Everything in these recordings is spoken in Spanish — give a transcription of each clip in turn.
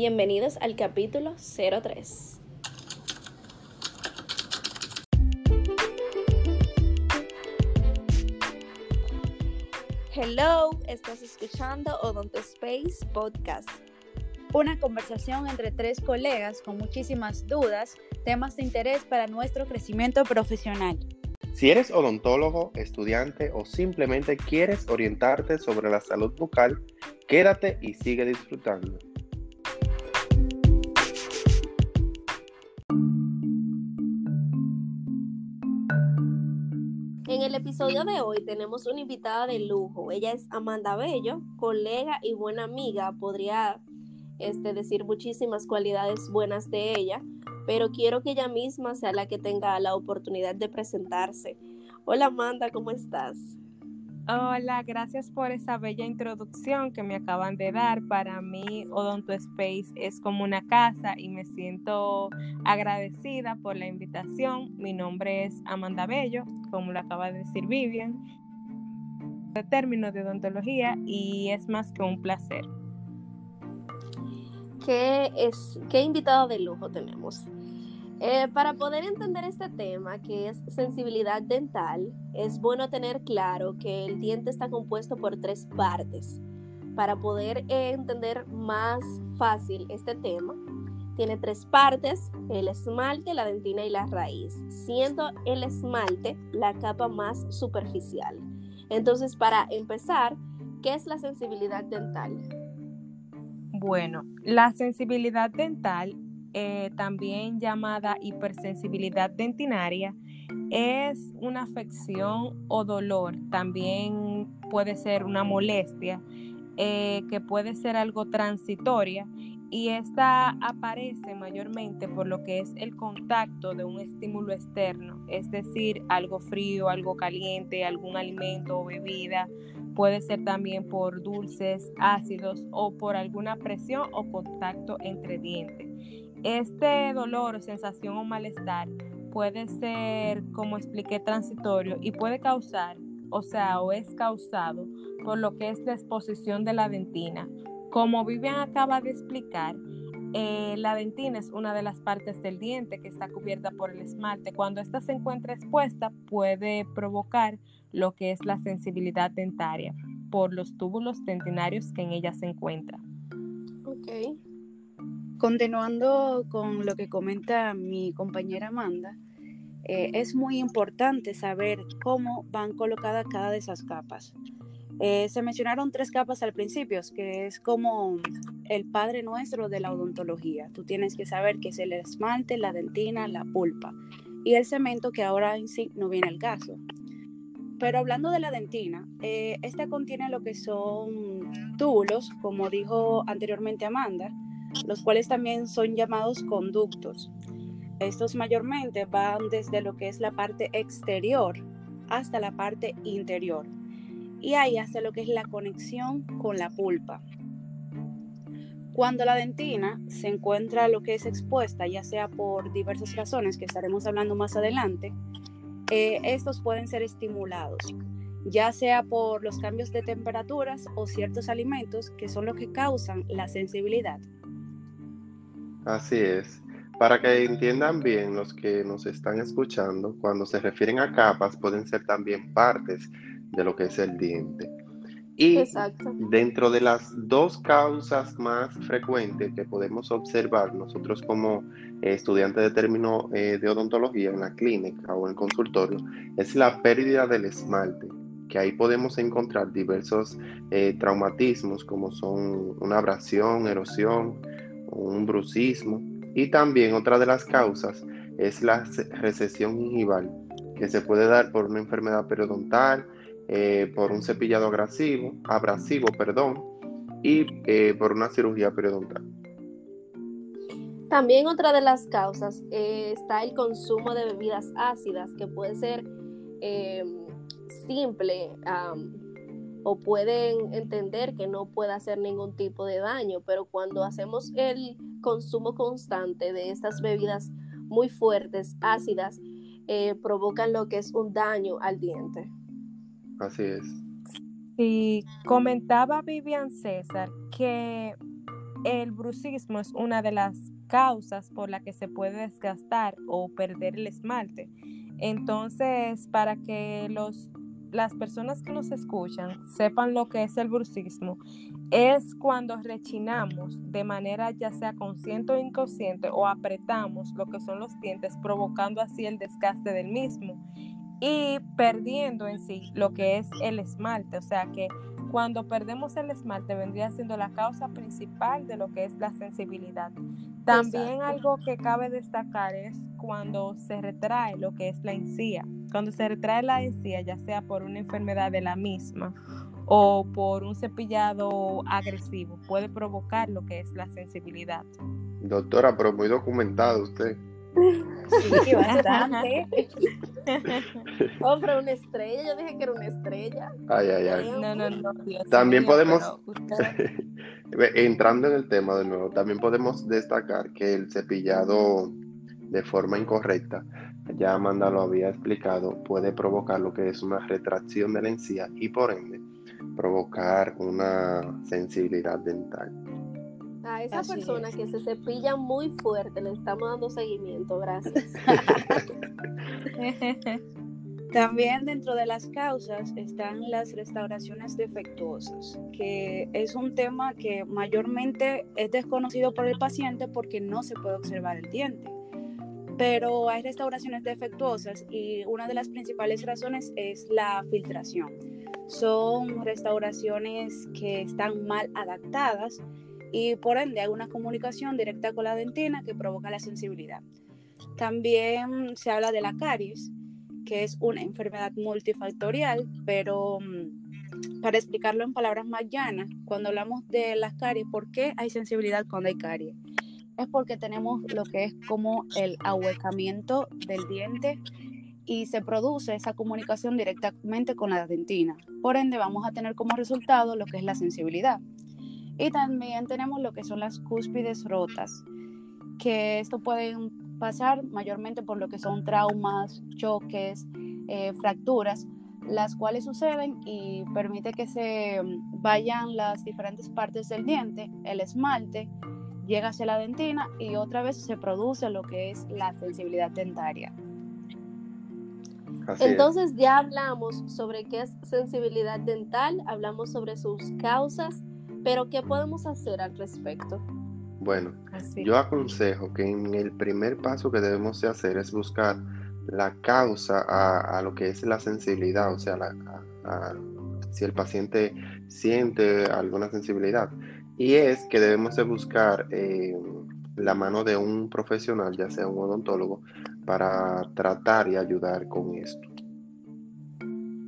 Bienvenidos al capítulo 03. Hello, estás escuchando Odonto Space Podcast. Una conversación entre tres colegas con muchísimas dudas, temas de interés para nuestro crecimiento profesional. Si eres odontólogo, estudiante o simplemente quieres orientarte sobre la salud bucal, quédate y sigue disfrutando. Episodio de hoy tenemos una invitada de lujo. Ella es Amanda Bello, colega y buena amiga. Podría este, decir muchísimas cualidades buenas de ella, pero quiero que ella misma sea la que tenga la oportunidad de presentarse. Hola Amanda, ¿cómo estás? Hola, gracias por esa bella introducción que me acaban de dar. Para mí, Odonto Space es como una casa y me siento agradecida por la invitación. Mi nombre es Amanda Bello, como lo acaba de decir Vivian, de términos de odontología y es más que un placer. ¿Qué, es, qué invitado de lujo tenemos? Eh, para poder entender este tema, que es sensibilidad dental, es bueno tener claro que el diente está compuesto por tres partes. Para poder entender más fácil este tema, tiene tres partes, el esmalte, la dentina y la raíz, siendo el esmalte la capa más superficial. Entonces, para empezar, ¿qué es la sensibilidad dental? Bueno, la sensibilidad dental eh, también llamada hipersensibilidad dentinaria, es una afección o dolor, también puede ser una molestia, eh, que puede ser algo transitoria y esta aparece mayormente por lo que es el contacto de un estímulo externo, es decir, algo frío, algo caliente, algún alimento o bebida, puede ser también por dulces, ácidos o por alguna presión o contacto entre dientes. Este dolor, sensación o malestar puede ser, como expliqué, transitorio y puede causar, o sea, o es causado por lo que es la exposición de la dentina. Como Vivian acaba de explicar, eh, la dentina es una de las partes del diente que está cubierta por el esmalte. Cuando ésta se encuentra expuesta, puede provocar lo que es la sensibilidad dentaria por los túbulos dentinarios que en ella se encuentran. Ok. Continuando con lo que comenta mi compañera Amanda, eh, es muy importante saber cómo van colocadas cada de esas capas. Eh, se mencionaron tres capas al principio, que es como el padre nuestro de la odontología. Tú tienes que saber que es el esmalte, la dentina, la pulpa y el cemento, que ahora en sí no viene al caso. Pero hablando de la dentina, eh, esta contiene lo que son túbulos, como dijo anteriormente Amanda, los cuales también son llamados conductos. Estos mayormente van desde lo que es la parte exterior hasta la parte interior y ahí hasta lo que es la conexión con la pulpa. Cuando la dentina se encuentra lo que es expuesta, ya sea por diversas razones que estaremos hablando más adelante, eh, estos pueden ser estimulados, ya sea por los cambios de temperaturas o ciertos alimentos que son los que causan la sensibilidad. Así es. Para que entiendan bien los que nos están escuchando, cuando se refieren a capas pueden ser también partes de lo que es el diente. Y dentro de las dos causas más frecuentes que podemos observar nosotros como estudiantes de término eh, de odontología en la clínica o en el consultorio, es la pérdida del esmalte, que ahí podemos encontrar diversos eh, traumatismos como son una abrasión, erosión, un brucismo. Y también otra de las causas es la recesión gingival, que se puede dar por una enfermedad periodontal, eh, por un cepillado abrasivo, abrasivo perdón, y eh, por una cirugía periodontal. También otra de las causas eh, está el consumo de bebidas ácidas, que puede ser simple o pueden entender que no puede hacer ningún tipo de daño, pero cuando hacemos el consumo constante de estas bebidas muy fuertes, ácidas, eh, provocan lo que es un daño al diente. Así es. Y comentaba Vivian César que el bruxismo es una de las causas por la que se puede desgastar o perder el esmalte. Entonces, para que los, las personas que nos escuchan sepan lo que es el bruxismo, es cuando rechinamos de manera ya sea consciente o inconsciente o apretamos lo que son los dientes, provocando así el desgaste del mismo y perdiendo en sí lo que es el esmalte. O sea que cuando perdemos el esmalte vendría siendo la causa principal de lo que es la sensibilidad. También algo que cabe destacar es cuando se retrae lo que es la encía. Cuando se retrae la encía, ya sea por una enfermedad de la misma o por un cepillado agresivo, puede provocar lo que es la sensibilidad. Doctora, pero muy documentado usted. Sí, bastante. Hombre, una estrella. Yo dije que era una estrella. Ay, ay, ay. No, no, no. también podemos, entrando en el tema de nuevo, también podemos destacar que el cepillado de forma incorrecta, ya Amanda lo había explicado, puede provocar lo que es una retracción de la encía y por ende provocar una sensibilidad dental. A esa persona que se cepilla muy fuerte le estamos dando seguimiento, gracias. También dentro de las causas están las restauraciones defectuosas, que es un tema que mayormente es desconocido por el paciente porque no se puede observar el diente. Pero hay restauraciones defectuosas y una de las principales razones es la filtración. Son restauraciones que están mal adaptadas y por ende hay una comunicación directa con la dentina que provoca la sensibilidad. También se habla de la caries, que es una enfermedad multifactorial, pero mm, para explicarlo en palabras más llanas, cuando hablamos de las caries, ¿por qué hay sensibilidad cuando hay caries? Es porque tenemos lo que es como el ahuecamiento del diente y se produce esa comunicación directamente con la dentina. Por ende, vamos a tener como resultado lo que es la sensibilidad. Y también tenemos lo que son las cúspides rotas, que esto puede pasar mayormente por lo que son traumas, choques, eh, fracturas, las cuales suceden y permite que se vayan las diferentes partes del diente, el esmalte, llega hacia la dentina y otra vez se produce lo que es la sensibilidad dentaria. Entonces ya hablamos sobre qué es sensibilidad dental, hablamos sobre sus causas pero ¿qué podemos hacer al respecto? Bueno, yo aconsejo que en el primer paso que debemos de hacer es buscar la causa a, lo que es la sensibilidad, o sea, si el paciente siente alguna sensibilidad. Y es que debemos de buscar eh, la mano de un profesional, ya sea un odontólogo, para tratar y ayudar con esto.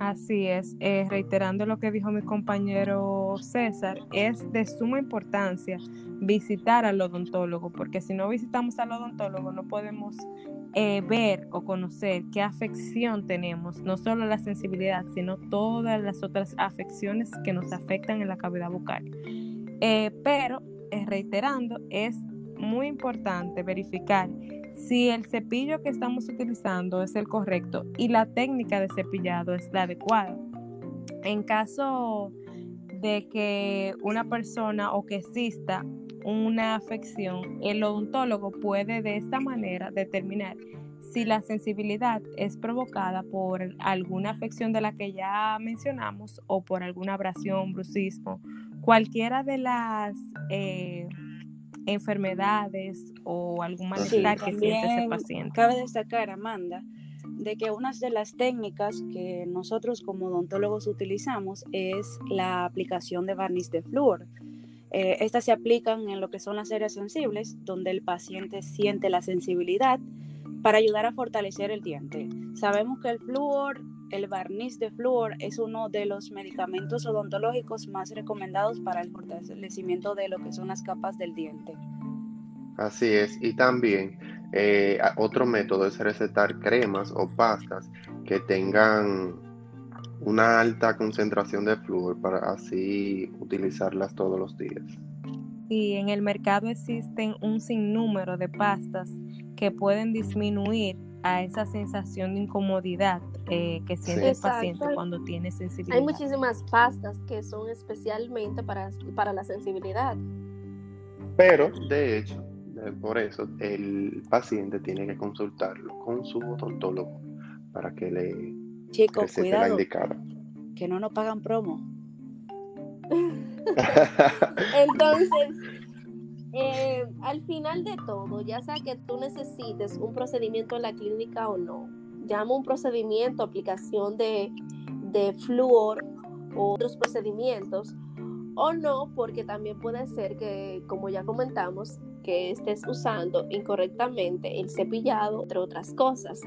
Así es, eh, reiterando lo que dijo mi compañero César, es de suma importancia visitar al odontólogo, porque si no visitamos al odontólogo no podemos eh, ver o conocer qué afección tenemos, no solo la sensibilidad, sino todas las otras afecciones que nos afectan en la cavidad bucal. Eh, pero, reiterando, es muy importante verificar si el cepillo que estamos utilizando es el correcto y la técnica de cepillado es la adecuada. En caso de que una persona o que exista una afección, el odontólogo puede de esta manera determinar si la sensibilidad es provocada por alguna afección de la que ya mencionamos o por alguna abrasión, brucismo, cualquiera de las eh, enfermedades o algún malestar que siente ese paciente. Cabe destacar, Amanda, de que una de las técnicas que nosotros como odontólogos utilizamos es la aplicación de barniz de flúor. Eh, estas se aplican en lo que son las áreas sensibles, donde el paciente siente la sensibilidad para ayudar a fortalecer el diente. Sabemos que el flúor el barniz de flúor es uno de los medicamentos odontológicos más recomendados para el fortalecimiento de lo que son las capas del diente. Así es, y también eh, otro método es recetar cremas o pastas que tengan una alta concentración de flúor para así utilizarlas todos los días. Sí, en el mercado existen un sinnúmero de pastas que pueden disminuir a esa sensación de incomodidad eh, que siente el paciente cuando tiene sensibilidad. Hay muchísimas pastas que son especialmente para, para la sensibilidad. Pero, de hecho, por eso el paciente tiene que consultarlo con su odontólogo para que le Chicos, recete la cuidado, indicada. que no nos pagan promo. Entonces, eh, al final de todo, ya sea que tú necesites un procedimiento en la clínica o no, llama un procedimiento, aplicación de, de flúor o otros procedimientos, o no, porque también puede ser que, como ya comentamos, que estés usando incorrectamente el cepillado, entre otras cosas.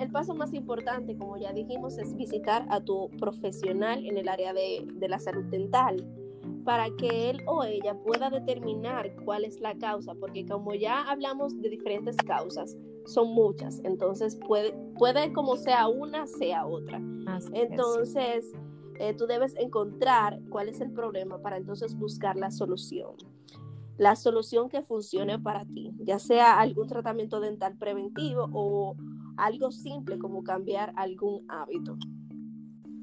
El paso más importante, como ya dijimos, es visitar a tu profesional en el área de, de la salud dental para que él o ella pueda determinar cuál es la causa, porque como ya hablamos de diferentes causas, son muchas, entonces puede, puede como sea una, sea otra. Así. Entonces, eh, tú debes encontrar cuál es el problema para entonces buscar la solución. La solución que funcione para ti, ya sea algún tratamiento dental preventivo o algo simple como cambiar algún hábito.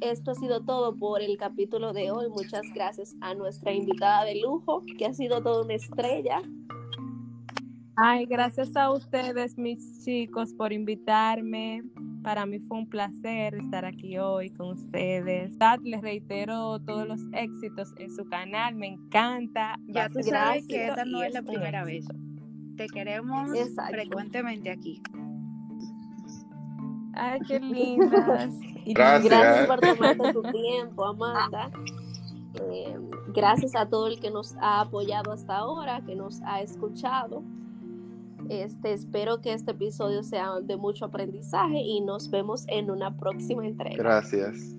Esto ha sido todo por el capítulo de hoy. Muchas gracias a nuestra invitada de lujo, que ha sido toda una estrella. Ay, gracias a ustedes, mis chicos, por invitarme. Para mí fue un placer estar aquí hoy con ustedes. Les reitero todos los éxitos en su canal. Me encanta. Ya tú sabes que esta no es la primera vez. Te queremos Exacto. frecuentemente aquí. Ay, qué lindas. Y Gracias. Gracias por tomarte tu tiempo, Amanda. Eh, gracias a todo el que nos ha apoyado hasta ahora, que nos ha escuchado. Este, espero que este episodio sea de mucho aprendizaje y nos vemos en una próxima entrega. Gracias.